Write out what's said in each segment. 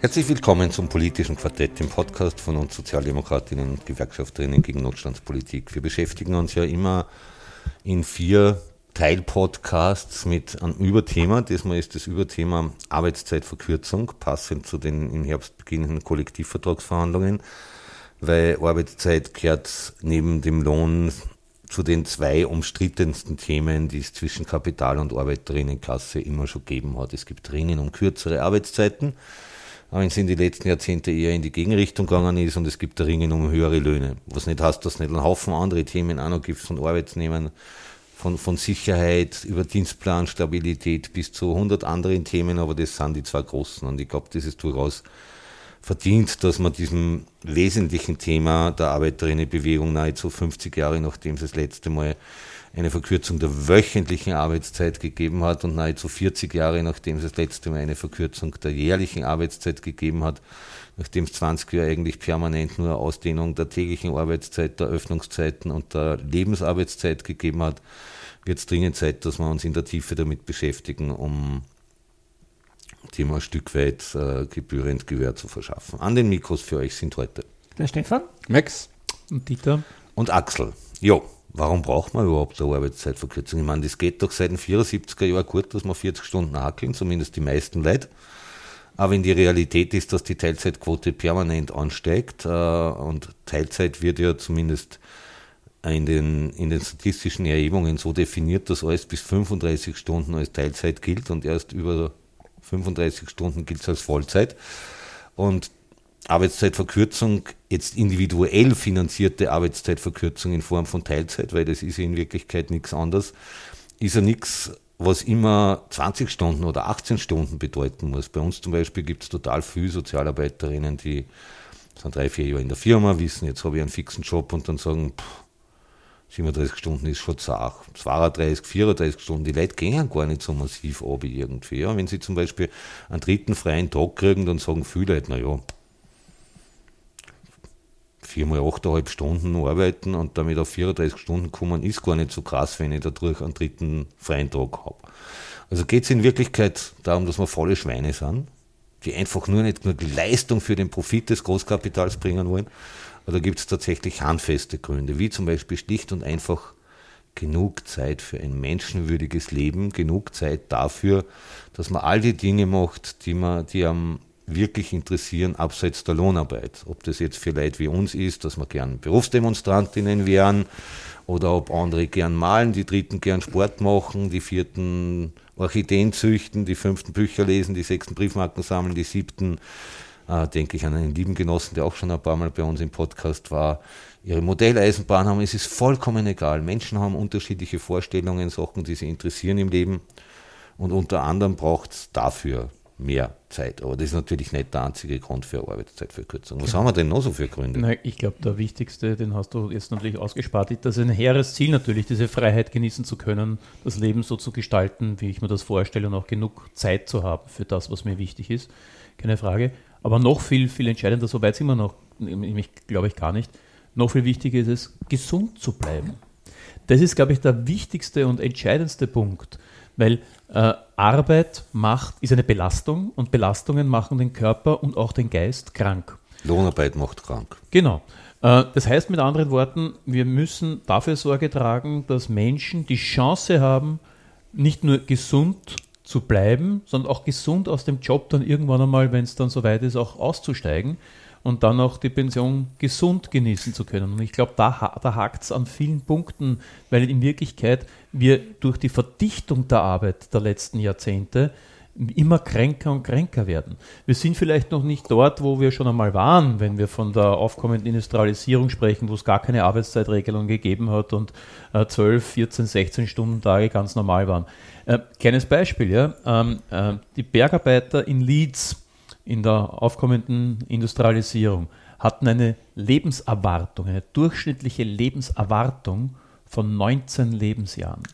Herzlich willkommen zum politischen Quartett, dem Podcast von uns Sozialdemokratinnen und Gewerkschafterinnen gegen Notstandspolitik. Wir beschäftigen uns ja immer in vier Teilpodcasts mit einem Überthema. Diesmal ist das Überthema Arbeitszeitverkürzung, passend zu den im Herbst beginnenden Kollektivvertragsverhandlungen, weil Arbeitszeit gehört neben dem Lohn zu den zwei umstrittensten Themen, die es zwischen Kapital- und Arbeiterinnenklasse immer schon gegeben hat. Es gibt Ringen um kürzere Arbeitszeiten wenn es in den letzten Jahrzehnten eher in die Gegenrichtung gegangen ist und es gibt da Ringen um höhere Löhne. Was nicht heißt, dass es nicht einen Haufen andere Themen auch noch gibt, von Arbeitsnehmen, von, von Sicherheit über Dienstplan, Stabilität bis zu 100 anderen Themen, aber das sind die zwei großen und ich glaube, das ist durchaus verdient, dass man diesem wesentlichen Thema der Arbeiterinnenbewegung nahezu 50 Jahre, nachdem es das letzte Mal eine Verkürzung der wöchentlichen Arbeitszeit gegeben hat und nahezu 40 Jahre, nachdem es das letzte Mal eine Verkürzung der jährlichen Arbeitszeit gegeben hat, nachdem es 20 Jahre eigentlich permanent nur Ausdehnung der täglichen Arbeitszeit, der Öffnungszeiten und der Lebensarbeitszeit gegeben hat, wird es dringend Zeit, dass wir uns in der Tiefe damit beschäftigen, um Thema ein Stück weit äh, gebührend Gehör zu verschaffen. An den Mikros für euch sind heute der Stefan, Max und Dieter und Axel. Jo, warum braucht man überhaupt eine Arbeitszeitverkürzung? Ich meine, das geht doch seit den 74er Jahren gut, dass man 40 Stunden hackeln, zumindest die meisten Leute. Aber wenn die Realität ist, dass die Teilzeitquote permanent ansteigt äh, und Teilzeit wird ja zumindest in den, in den statistischen Erhebungen so definiert, dass alles bis 35 Stunden als Teilzeit gilt und erst über 35 Stunden gilt es als Vollzeit. Und Arbeitszeitverkürzung, jetzt individuell finanzierte Arbeitszeitverkürzung in Form von Teilzeit, weil das ist ja in Wirklichkeit nichts anderes, ist ja nichts, was immer 20 Stunden oder 18 Stunden bedeuten muss. Bei uns zum Beispiel gibt es total viele Sozialarbeiterinnen, die sind drei, vier Jahre in der Firma, wissen, jetzt habe ich einen fixen Job und dann sagen, pff, 37 Stunden ist schon zart. 32, 34 Stunden, die Leute gehen gar nicht so massiv ab irgendwie. Ja, wenn sie zum Beispiel einen dritten freien Tag kriegen, dann sagen viele Leute, naja, viermal achteinhalb Stunden arbeiten und damit auf 34 Stunden kommen, ist gar nicht so krass, wenn ich dadurch einen dritten freien Tag habe. Also geht es in Wirklichkeit darum, dass wir volle Schweine sind, die einfach nur nicht nur die Leistung für den Profit des Großkapitals bringen wollen. Oder gibt es tatsächlich handfeste Gründe, wie zum Beispiel schlicht und einfach genug Zeit für ein menschenwürdiges Leben, genug Zeit dafür, dass man all die Dinge macht, die man, die am wirklich interessieren, abseits der Lohnarbeit. Ob das jetzt für Leute wie uns ist, dass wir gern Berufsdemonstrantinnen wären, oder ob andere gern malen, die dritten gern Sport machen, die vierten Orchideen züchten, die fünften Bücher lesen, die sechsten Briefmarken sammeln, die siebten, äh, denke ich an einen lieben Genossen, der auch schon ein paar Mal bei uns im Podcast war, ihre Modelleisenbahn haben. Es ist vollkommen egal. Menschen haben unterschiedliche Vorstellungen, Sachen, die sie interessieren im Leben. Und unter anderem braucht es dafür mehr Zeit. Aber das ist natürlich nicht der einzige Grund für Arbeitszeitverkürzung. Was genau. haben wir denn noch so für Gründe? Na, ich glaube, der wichtigste, den hast du jetzt natürlich ausgespart, das ist ein hehres Ziel natürlich, diese Freiheit genießen zu können, das Leben so zu gestalten, wie ich mir das vorstelle und auch genug Zeit zu haben für das, was mir wichtig ist. Keine Frage. Aber noch viel, viel entscheidender, so weit sind wir noch, nämlich glaube ich gar nicht, noch viel wichtiger ist es, gesund zu bleiben. Das ist, glaube ich, der wichtigste und entscheidendste Punkt, weil äh, Arbeit macht, ist eine Belastung und Belastungen machen den Körper und auch den Geist krank. Lohnarbeit macht krank. Genau. Äh, das heißt mit anderen Worten, wir müssen dafür Sorge tragen, dass Menschen die Chance haben, nicht nur gesund zu bleiben, sondern auch gesund aus dem Job dann irgendwann einmal, wenn es dann soweit ist, auch auszusteigen und dann auch die Pension gesund genießen zu können. Und ich glaube, da, da hakt es an vielen Punkten, weil in Wirklichkeit wir durch die Verdichtung der Arbeit der letzten Jahrzehnte immer kränker und kränker werden. Wir sind vielleicht noch nicht dort, wo wir schon einmal waren, wenn wir von der aufkommenden Industrialisierung sprechen, wo es gar keine Arbeitszeitregelung gegeben hat und äh, 12, 14, 16 Stunden Tage ganz normal waren. Äh, kleines Beispiel, ja. Ähm, äh, die Bergarbeiter in Leeds in der aufkommenden Industrialisierung hatten eine Lebenserwartung, eine durchschnittliche Lebenserwartung von 19 Lebensjahren.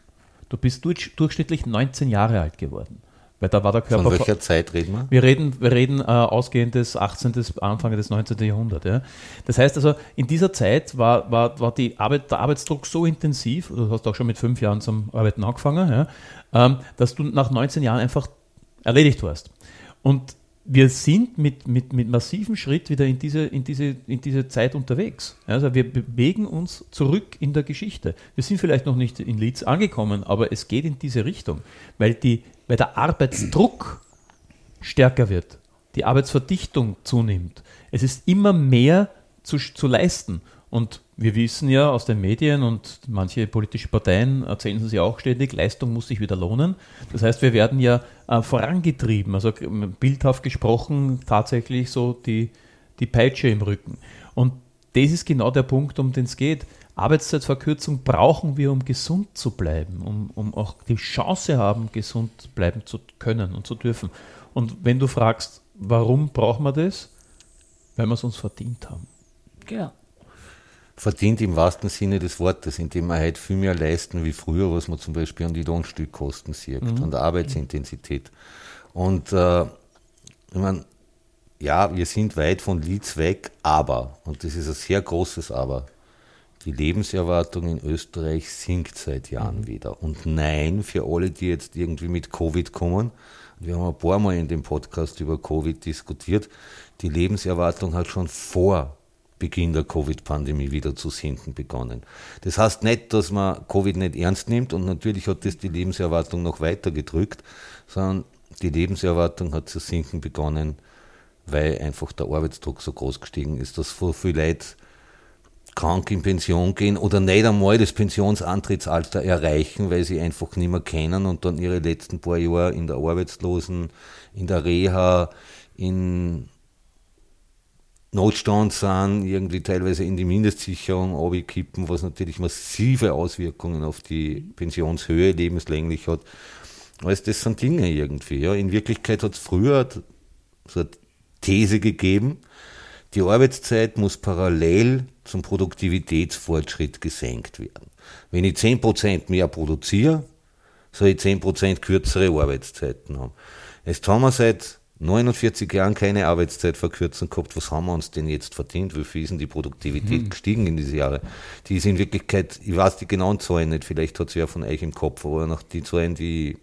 Du bist durchschnittlich 19 Jahre alt geworden. Weil da war der Körper. Von welcher Zeit reden wir? Wir reden, wir reden äh, ausgehend des 18., Anfang des 19. Jahrhunderts. Ja. Das heißt also, in dieser Zeit war, war, war die Arbeit, der Arbeitsdruck so intensiv, du hast auch schon mit fünf Jahren zum Arbeiten angefangen, ja, ähm, dass du nach 19 Jahren einfach erledigt warst. Und wir sind mit, mit, mit massivem Schritt wieder in diese, in, diese, in diese Zeit unterwegs. Also wir bewegen uns zurück in der Geschichte. Wir sind vielleicht noch nicht in Leeds angekommen, aber es geht in diese Richtung, weil, die, weil der Arbeitsdruck stärker wird, die Arbeitsverdichtung zunimmt. Es ist immer mehr zu, zu leisten. Und wir wissen ja aus den Medien und manche politische Parteien erzählen es ja auch ständig, Leistung muss sich wieder lohnen. Das heißt, wir werden ja äh, vorangetrieben, also bildhaft gesprochen tatsächlich so die, die Peitsche im Rücken. Und das ist genau der Punkt, um den es geht. Arbeitszeitverkürzung brauchen wir, um gesund zu bleiben, um, um auch die Chance haben, gesund bleiben zu können und zu dürfen. Und wenn du fragst, warum brauchen wir das? Weil wir es uns verdient haben. Genau verdient im wahrsten Sinne des Wortes, indem wir halt viel mehr leisten wie früher, was man zum Beispiel an die Lohnstückkosten sieht, mhm. an der Arbeitsintensität. Und äh, ich meine, ja, wir sind weit von Leeds weg, aber, und das ist ein sehr großes Aber, die Lebenserwartung in Österreich sinkt seit Jahren mhm. wieder. Und nein, für alle, die jetzt irgendwie mit Covid kommen, wir haben ein paar Mal in dem Podcast über Covid diskutiert, die Lebenserwartung hat schon vor Beginn der Covid-Pandemie wieder zu sinken begonnen. Das heißt nicht, dass man Covid nicht ernst nimmt und natürlich hat das die Lebenserwartung noch weiter gedrückt, sondern die Lebenserwartung hat zu sinken begonnen, weil einfach der Arbeitsdruck so groß gestiegen ist, dass so viele Leute krank in Pension gehen oder nicht einmal das Pensionsantrittsalter erreichen, weil sie einfach nicht mehr kennen und dann ihre letzten paar Jahre in der Arbeitslosen, in der Reha, in Notstand sind, irgendwie teilweise in die Mindestsicherung abkippen, was natürlich massive Auswirkungen auf die Pensionshöhe lebenslänglich hat. Also das sind Dinge irgendwie. Ja. In Wirklichkeit hat es früher so eine These gegeben, die Arbeitszeit muss parallel zum Produktivitätsfortschritt gesenkt werden. Wenn ich 10% mehr produziere, soll ich 10% kürzere Arbeitszeiten haben. Jetzt haben wir seit 49 Jahren keine Arbeitszeitverkürzung gehabt. Was haben wir uns denn jetzt verdient? Wie viel ist denn die Produktivität hm. gestiegen in diese Jahre? Die ist in Wirklichkeit, ich weiß die genauen Zahlen nicht, vielleicht hat es ja von euch im Kopf, aber nach die Zahlen, die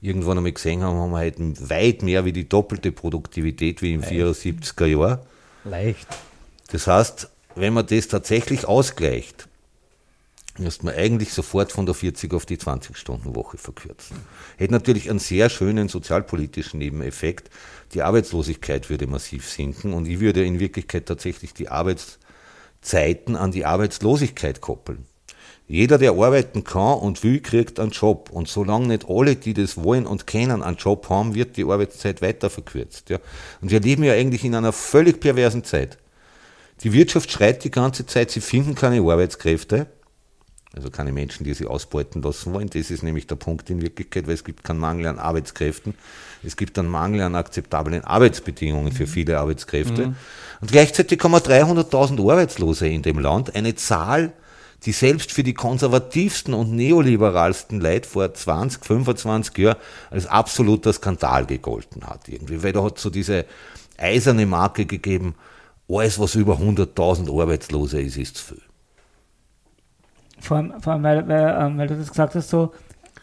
irgendwann einmal gesehen haben, haben wir halt weit mehr wie die doppelte Produktivität wie im Leicht. 74er Jahr. Leicht. Das heißt, wenn man das tatsächlich ausgleicht, müsste man eigentlich sofort von der 40 auf die 20-Stunden-Woche verkürzen. Hätte natürlich einen sehr schönen sozialpolitischen Nebeneffekt. Die Arbeitslosigkeit würde massiv sinken und ich würde in Wirklichkeit tatsächlich die Arbeitszeiten an die Arbeitslosigkeit koppeln. Jeder, der arbeiten kann und will, kriegt einen Job. Und solange nicht alle, die das wollen und kennen, einen Job haben, wird die Arbeitszeit weiter verkürzt. Ja. Und wir leben ja eigentlich in einer völlig perversen Zeit. Die Wirtschaft schreit die ganze Zeit, sie finden keine Arbeitskräfte. Also keine Menschen, die sie ausbeuten lassen wollen. Das ist nämlich der Punkt in Wirklichkeit, weil es gibt keinen Mangel an Arbeitskräften. Es gibt einen Mangel an akzeptablen Arbeitsbedingungen für viele Arbeitskräfte. Mhm. Und gleichzeitig haben wir 300.000 Arbeitslose in dem Land. Eine Zahl, die selbst für die konservativsten und neoliberalsten Leute vor 20, 25 Jahren als absoluter Skandal gegolten hat. Irgendwie. Weil da hat so diese eiserne Marke gegeben, alles, was über 100.000 Arbeitslose ist, ist zu viel. Vor allem, vor allem weil, weil, ähm, weil, du das gesagt hast, so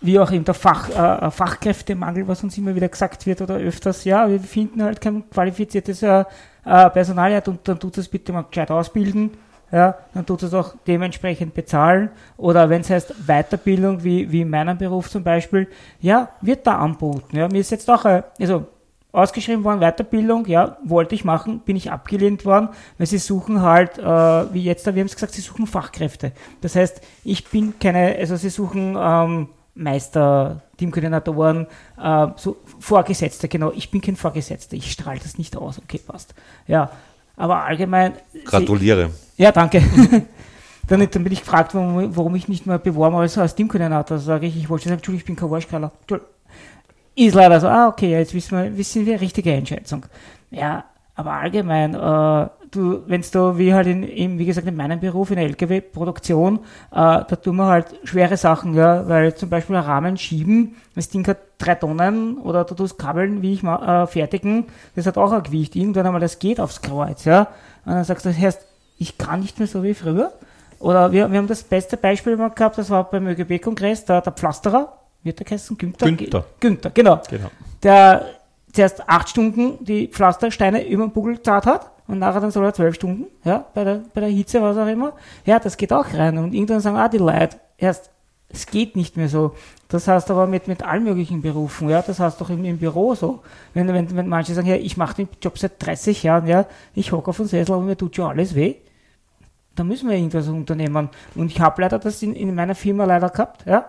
wie auch eben der Fach, äh, Fachkräftemangel, was uns immer wieder gesagt wird oder öfters, ja, wir finden halt kein qualifiziertes äh, äh Personal und dann tut es bitte mal gescheit ausbilden, ja, dann tut es auch dementsprechend bezahlen oder wenn es heißt Weiterbildung, wie, wie in meinem Beruf zum Beispiel, ja, wird da anboten. Ja, mir ist jetzt auch, äh, also ausgeschrieben worden, Weiterbildung, ja, wollte ich machen, bin ich abgelehnt worden, weil sie suchen halt, äh, wie jetzt, wir haben es gesagt, sie suchen Fachkräfte. Das heißt, ich bin keine, also sie suchen ähm, Meister, Teamkoordinatoren, äh, so Vorgesetzte, genau, ich bin kein Vorgesetzter, ich strahle das nicht aus, okay, passt. Ja, aber allgemein. Gratuliere. Sie, ja, danke. dann, dann, bin ich gefragt, warum, warum ich nicht mehr beworben als, als Teamkoordinator. sage ich, ich wollte sagen, Entschuldigung, ich bin kein Waschkaller ist leider so, ah, okay, jetzt wissen wir, wissen wir, richtige Einschätzung. Ja, aber allgemein, äh, du, wenn du, wie halt in, in, wie gesagt, in meinem Beruf, in der LKW-Produktion, äh, da tun wir halt schwere Sachen, ja, weil zum Beispiel Rahmen schieben, das Ding hat drei Tonnen oder du tust Kabeln, wie ich äh, fertigen, das hat auch ein Gewicht. Irgendwann einmal, das geht aufs Kreuz, ja. Und dann sagst du, das heißt, ich kann nicht mehr so wie früher. Oder wir, wir haben das beste Beispiel mal gehabt, das war beim ÖGB-Kongress, der, der Pflasterer, wird der geheißen? Günther? Günther. Günther, genau. Genau. Der zuerst acht Stunden die Pflastersteine über den Bugel zart hat und nachher dann soll er zwölf Stunden, ja, bei der, bei der Hitze, was auch immer. Ja, das geht auch rein. Und irgendwann sagen, ah, die Leute, erst, es geht nicht mehr so. Das heißt aber mit, mit allen möglichen Berufen, ja, das heißt doch im, im Büro so. Wenn, wenn, wenn manche sagen, ja, ich mache den Job seit 30 Jahren, ja, ich hocke auf dem Sessel, aber mir tut schon alles weh. Da müssen wir irgendwas unternehmen. Und ich habe leider das in, in meiner Firma leider gehabt, ja,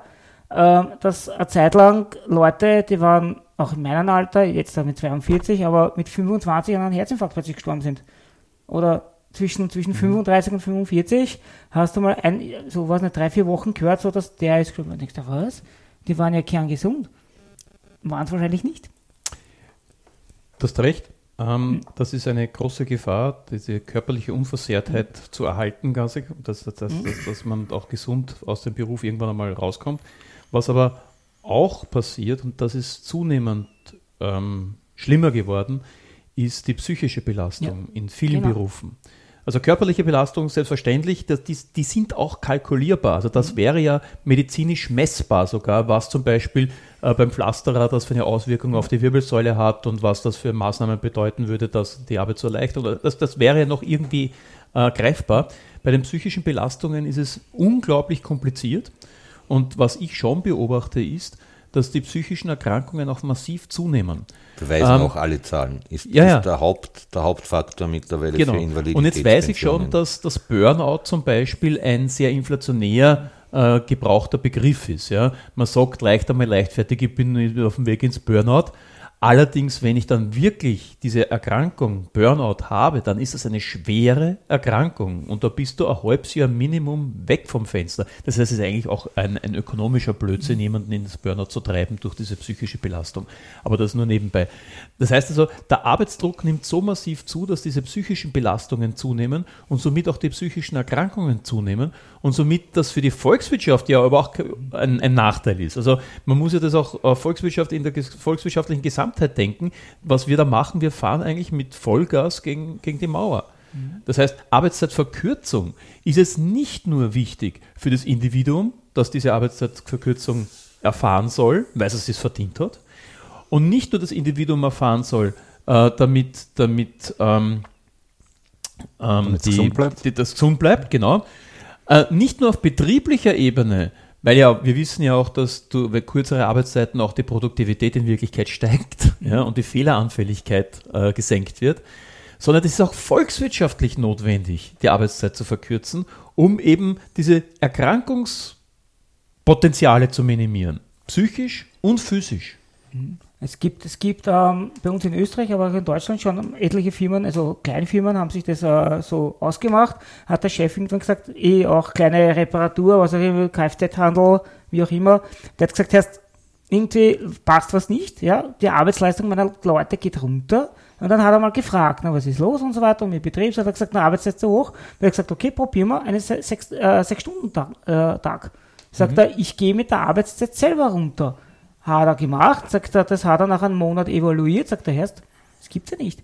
äh, dass eine Zeit lang Leute, die waren auch in meinem Alter, jetzt mit 42, aber mit 25 an einem Herzinfarkt plötzlich gestorben sind. Oder zwischen, zwischen mhm. 35 und 45 hast du mal ein, so was nicht, drei, vier Wochen gehört, so dass der ist gestorben. Und denkst du, was? Die waren ja kerngesund. Waren es wahrscheinlich nicht. Du hast recht. Ähm, das ist eine große Gefahr, diese körperliche Unversehrtheit mhm. zu erhalten, dass, dass, dass, mhm. dass man auch gesund aus dem Beruf irgendwann einmal rauskommt. Was aber auch passiert, und das ist zunehmend ähm, schlimmer geworden, ist die psychische Belastung ja, in vielen genau. Berufen. Also körperliche Belastung, selbstverständlich, das, die, die, sind auch kalkulierbar. Also das mhm. wäre ja medizinisch messbar sogar, was zum Beispiel äh, beim Pflasterer das für eine Auswirkung auf die Wirbelsäule hat und was das für Maßnahmen bedeuten würde, dass die Arbeit so leicht oder das, das wäre ja noch irgendwie äh, greifbar. Bei den psychischen Belastungen ist es unglaublich kompliziert. Und was ich schon beobachte, ist, dass die psychischen Erkrankungen auch massiv zunehmen. Beweisen ähm, auch alle Zahlen. Ist, ja, ja. ist der, Haupt, der Hauptfaktor mittlerweile genau. für Invalidität. Und jetzt weiß ich schon, dass das Burnout zum Beispiel ein sehr inflationär äh, gebrauchter Begriff ist. Ja? Man sagt leicht einmal leichtfertig, ich bin auf dem Weg ins Burnout. Allerdings, wenn ich dann wirklich diese Erkrankung, Burnout habe, dann ist es eine schwere Erkrankung und da bist du ein halbes Jahr Minimum weg vom Fenster. Das heißt, es ist eigentlich auch ein, ein ökonomischer Blödsinn, jemanden in das Burnout zu treiben durch diese psychische Belastung. Aber das nur nebenbei. Das heißt also, der Arbeitsdruck nimmt so massiv zu, dass diese psychischen Belastungen zunehmen und somit auch die psychischen Erkrankungen zunehmen und somit das für die Volkswirtschaft ja aber auch ein, ein Nachteil ist. Also man muss ja das auch äh, Volkswirtschaft in der volkswirtschaftlichen Gesamt Gesamtheit denken, was wir da machen, wir fahren eigentlich mit Vollgas gegen, gegen die Mauer. Mhm. Das heißt, Arbeitszeitverkürzung ist es nicht nur wichtig für das Individuum, das diese Arbeitszeitverkürzung erfahren soll, weil es es verdient hat, und nicht nur das Individuum erfahren soll, äh, damit, damit, ähm, ähm, die, gesund die, das gesund bleibt, genau. Äh, nicht nur auf betrieblicher Ebene, weil ja, wir wissen ja auch, dass du bei kürzere Arbeitszeiten auch die Produktivität in Wirklichkeit steigt ja, und die Fehleranfälligkeit äh, gesenkt wird, sondern es ist auch volkswirtschaftlich notwendig, die Arbeitszeit zu verkürzen, um eben diese Erkrankungspotenziale zu minimieren, psychisch und physisch. Mhm. Es gibt, es gibt ähm, bei uns in Österreich, aber auch in Deutschland schon etliche Firmen, also Kleinfirmen haben sich das äh, so ausgemacht. Hat der Chef irgendwann gesagt, eh auch kleine Reparatur, was auch immer, Kfz-Handel, wie auch immer. Der hat gesagt, erst irgendwie passt was nicht, ja, die Arbeitsleistung meiner Leute geht runter. Und dann hat er mal gefragt, na, was ist los und so weiter. Und mit Betrieb hat er gesagt, na, Arbeitszeit zu hoch. Er hat gesagt, okay, probieren wir einen sechs, äh, sechs Stunden Tag. Äh, Tag. Sagt mhm. er, ich gehe mit der Arbeitszeit selber runter. Hat er gemacht, sagt er, das hat er nach einem Monat evaluiert, sagt er, Herst, das gibt's ja nicht.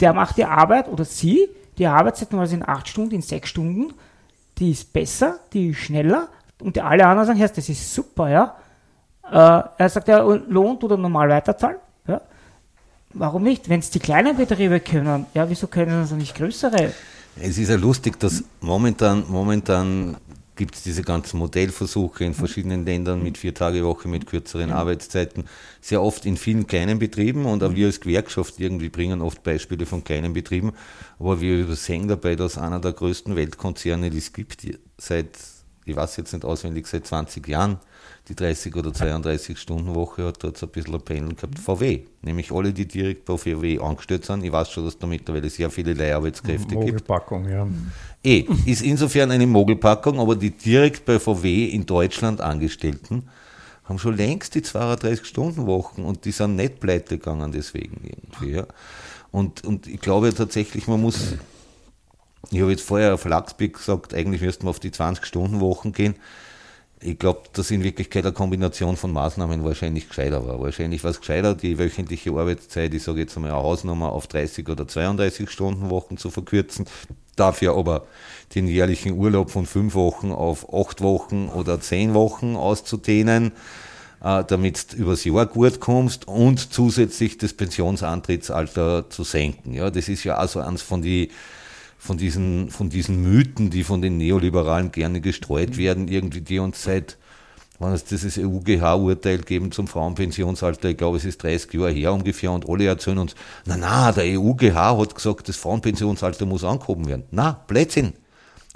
Der macht die Arbeit oder sie, die Arbeitszeit nur in acht Stunden, in sechs Stunden, die ist besser, die ist schneller und die alle anderen sagen, Herst, das ist super, ja. Äh, er sagt, ja, lohnt oder normal weiterzahlen, ja. Warum nicht? Wenn es die kleinen Betriebe können, ja, wieso können sie nicht größere? Es ist ja lustig, dass momentan, momentan gibt es diese ganzen Modellversuche in verschiedenen Ländern mit vier Tage Woche, mit kürzeren. Arbeitszeiten. Sehr oft in vielen kleinen Betrieben und auch wir als Gewerkschaft irgendwie bringen oft Beispiele von kleinen Betrieben. Aber wir übersehen dabei, dass einer der größten Weltkonzerne, die es gibt, seit, ich weiß jetzt nicht auswendig, seit 20 Jahren, die 30 oder 32 Stunden Woche hat, dort ein bisschen ein Panel gehabt, VW. Nämlich alle, die direkt bei VW angestellt sind. Ich weiß schon, dass da mittlerweile sehr viele Leiharbeitskräfte gibt. Mogelpackung, ja. Eh, ist insofern eine Mogelpackung, aber die direkt bei VW in Deutschland Angestellten haben schon längst die 32 Stunden Wochen und die sind nicht pleite gegangen deswegen irgendwie. Ja. Und, und ich glaube tatsächlich, man muss Ich habe jetzt vorher auf Lachsbeck gesagt, eigentlich müssten wir auf die 20-Stunden-Wochen gehen. Ich glaube, dass in Wirklichkeit eine Kombination von Maßnahmen wahrscheinlich gescheiter war. Wahrscheinlich war es gescheiter, die wöchentliche Arbeitszeit, ich sage jetzt einmal eine Hausnummer, auf 30 oder 32 Stunden Wochen zu verkürzen. Dafür aber den jährlichen Urlaub von fünf Wochen auf acht Wochen oder zehn Wochen auszudehnen, äh, damit du übers Jahr gut kommst und zusätzlich das Pensionsantrittsalter zu senken. Ja, das ist ja also eins von die von diesen, von diesen Mythen, die von den Neoliberalen gerne gestreut mhm. werden, irgendwie, die uns seit, wann es dieses EUGH-Urteil geben zum Frauenpensionsalter, ich glaube, es ist 30 Jahre her ungefähr, und alle erzählen uns, na, na, der EUGH hat gesagt, das Frauenpensionsalter muss angehoben werden. Na, Blödsinn.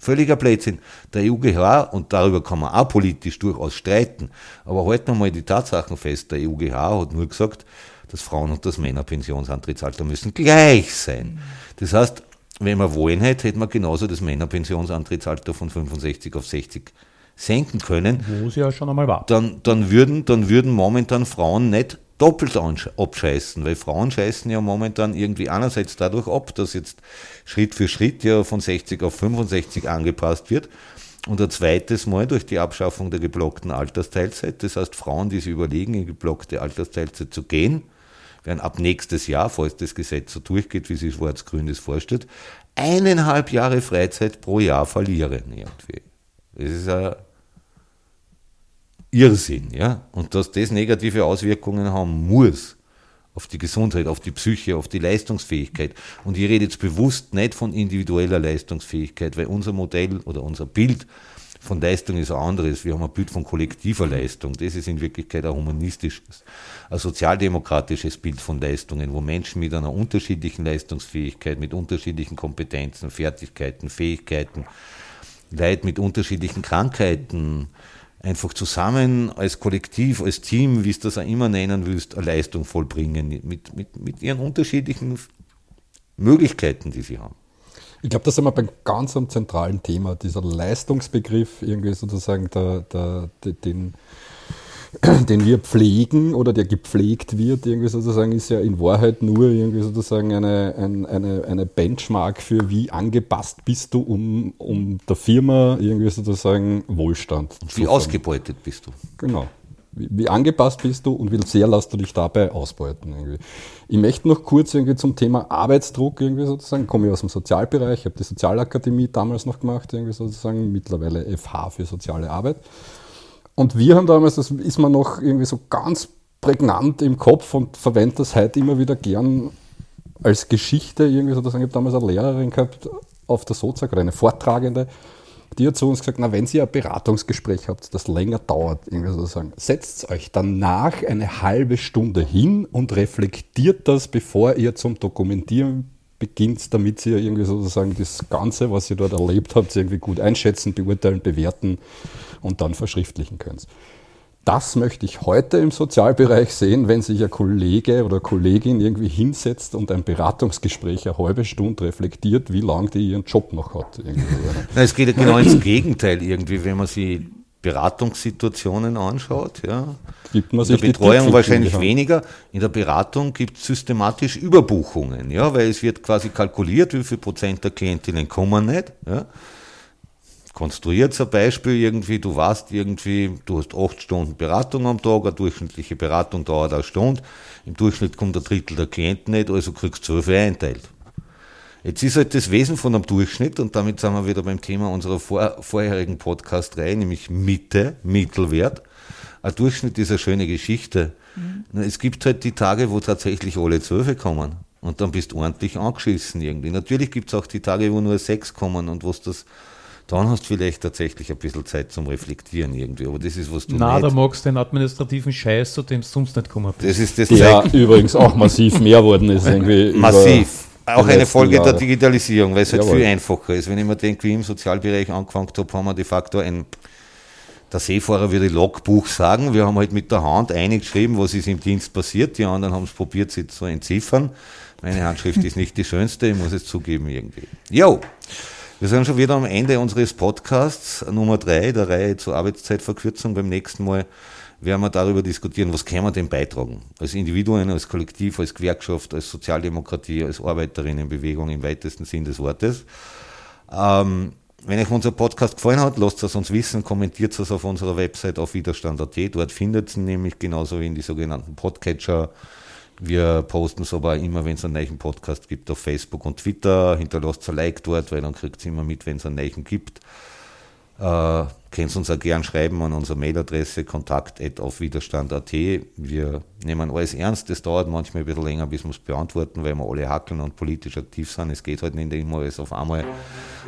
Völliger Blödsinn. Der EUGH, und darüber kann man auch politisch durchaus streiten, aber halten wir mal die Tatsachen fest, der EUGH hat nur gesagt, das Frauen- und das Männerpensionsantrittsalter müssen gleich sein. Das heißt, wenn wir wollen hätte, hätte man genauso das Männerpensionsantrittsalter von 65 auf 60 senken können. Wo es ja schon einmal war. Dann, dann, würden, dann würden momentan Frauen nicht doppelt abscheißen, weil Frauen scheißen ja momentan irgendwie einerseits dadurch ab, dass jetzt Schritt für Schritt ja von 60 auf 65 angepasst wird und ein zweites Mal durch die Abschaffung der geblockten Altersteilzeit. Das heißt, Frauen, die sich überlegen, in geblockte Altersteilzeit zu gehen, werden ab nächstes Jahr, falls das Gesetz so durchgeht, wie sich Schwarz-Grün das vorstellt, eineinhalb Jahre Freizeit pro Jahr verlieren. Irgendwie. Das ist ein Irrsinn. Ja? Und dass das negative Auswirkungen haben muss auf die Gesundheit, auf die Psyche, auf die Leistungsfähigkeit. Und ich rede jetzt bewusst nicht von individueller Leistungsfähigkeit, weil unser Modell oder unser Bild von Leistung ist ein anderes. Wir haben ein Bild von kollektiver Leistung. Das ist in Wirklichkeit ein humanistisches, ein sozialdemokratisches Bild von Leistungen, wo Menschen mit einer unterschiedlichen Leistungsfähigkeit, mit unterschiedlichen Kompetenzen, Fertigkeiten, Fähigkeiten, Leid mit unterschiedlichen Krankheiten, einfach zusammen als Kollektiv, als Team, wie es das auch immer nennen willst, eine Leistung vollbringen, mit, mit, mit ihren unterschiedlichen Möglichkeiten, die sie haben. Ich glaube, das sind wir beim ganz am zentralen Thema, dieser Leistungsbegriff, irgendwie sozusagen der, der, den, den wir pflegen oder der gepflegt wird, irgendwie sozusagen, ist ja in Wahrheit nur irgendwie sozusagen eine, eine, eine Benchmark für wie angepasst bist du, um, um der Firma irgendwie sozusagen Wohlstand. Wie ausgebeutet bist du. Genau. Wie, angepasst bist du und wie sehr lässt du dich dabei ausbeuten? Irgendwie. Ich möchte noch kurz irgendwie zum Thema Arbeitsdruck irgendwie sozusagen, ich komme ich aus dem Sozialbereich, ich habe die Sozialakademie damals noch gemacht, irgendwie sozusagen, mittlerweile FH für soziale Arbeit. Und wir haben damals, das ist mir noch irgendwie so ganz prägnant im Kopf und verwende das heute immer wieder gern als Geschichte, irgendwie sozusagen, ich habe damals eine Lehrerin gehabt auf der Sozak oder eine Vortragende, die hat zu uns gesagt, na, wenn Sie ein Beratungsgespräch habt, das länger dauert, irgendwie sozusagen, setzt euch danach eine halbe Stunde hin und reflektiert das, bevor ihr zum Dokumentieren beginnt, damit ihr irgendwie sozusagen das Ganze, was ihr dort erlebt habt, irgendwie gut einschätzen, beurteilen, bewerten und dann verschriftlichen könnt. Das möchte ich heute im Sozialbereich sehen, wenn sich ein Kollege oder Kollegin irgendwie hinsetzt und ein Beratungsgespräch eine halbe Stunde reflektiert, wie lange die ihren Job noch hat. Na, es geht ja genau ins Gegenteil irgendwie, wenn man sich Beratungssituationen anschaut. Ja. Gibt man sich in der Betreuung wahrscheinlich weniger. In der Beratung gibt es systematisch Überbuchungen, ja, weil es wird quasi kalkuliert, wie viel Prozent der Klientinnen kommen nicht. Ja konstruiert ein Beispiel irgendwie, du warst irgendwie, du hast acht Stunden Beratung am Tag, eine durchschnittliche Beratung dauert eine Stunde, im Durchschnitt kommt ein Drittel der Klienten nicht, also kriegst du zwölf einteilt. Jetzt ist halt das Wesen von einem Durchschnitt, und damit sind wir wieder beim Thema unserer vor, vorherigen Podcast-Reihe, nämlich Mitte, Mittelwert. Ein Durchschnitt ist eine schöne Geschichte. Mhm. Es gibt halt die Tage, wo tatsächlich alle zwölf kommen. Und dann bist du ordentlich angeschissen irgendwie. Natürlich gibt es auch die Tage, wo nur sechs kommen und wo es das dann hast du vielleicht tatsächlich ein bisschen Zeit zum Reflektieren irgendwie. Aber das ist, was du Na, da magst du den administrativen Scheiß, zu dem du sonst nicht kommen bist. Das ist das Der übrigens auch massiv mehr worden ist. Irgendwie massiv. Auch eine Folge Jahre. der Digitalisierung, weil es halt Jawohl. viel einfacher ist. Wenn ich mir denke, wie ich im Sozialbereich angefangen habe, haben wir de facto ein der Seefahrer würde Logbuch sagen. Wir haben halt mit der Hand eingeschrieben, was ist im Dienst passiert. Die anderen haben es probiert, sie zu entziffern. Meine Handschrift ist nicht die schönste, ich muss es zugeben irgendwie. Jo! Wir sind schon wieder am Ende unseres Podcasts Nummer drei der Reihe zur Arbeitszeitverkürzung. Beim nächsten Mal werden wir darüber diskutieren, was können wir denn beitragen? Als Individuen, als Kollektiv, als Gewerkschaft, als Sozialdemokratie, als Arbeiterinnenbewegung im weitesten Sinn des Wortes. Ähm, wenn euch unser Podcast gefallen hat, lasst es uns wissen, kommentiert es auf unserer Website auf widerstand.at. Dort findet ihr nämlich genauso wie in die sogenannten Podcatcher. Wir posten es aber immer, wenn es einen neuen Podcast gibt, auf Facebook und Twitter. Hinterlasst ein Like dort, weil dann kriegt ihr immer mit, wenn es einen neuen gibt. Äh, könnt uns auch gern schreiben an unsere Mailadresse kontakt.aufwiderstand.at. Wir nehmen alles ernst, das dauert manchmal ein bisschen länger, bis wir es beantworten, weil wir alle hackeln und politisch aktiv sind. Es geht halt nicht immer alles auf einmal.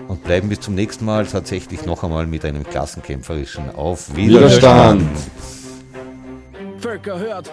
Und bleiben bis zum nächsten Mal tatsächlich noch einmal mit einem klassenkämpferischen Auf Widerstand. Völker hört.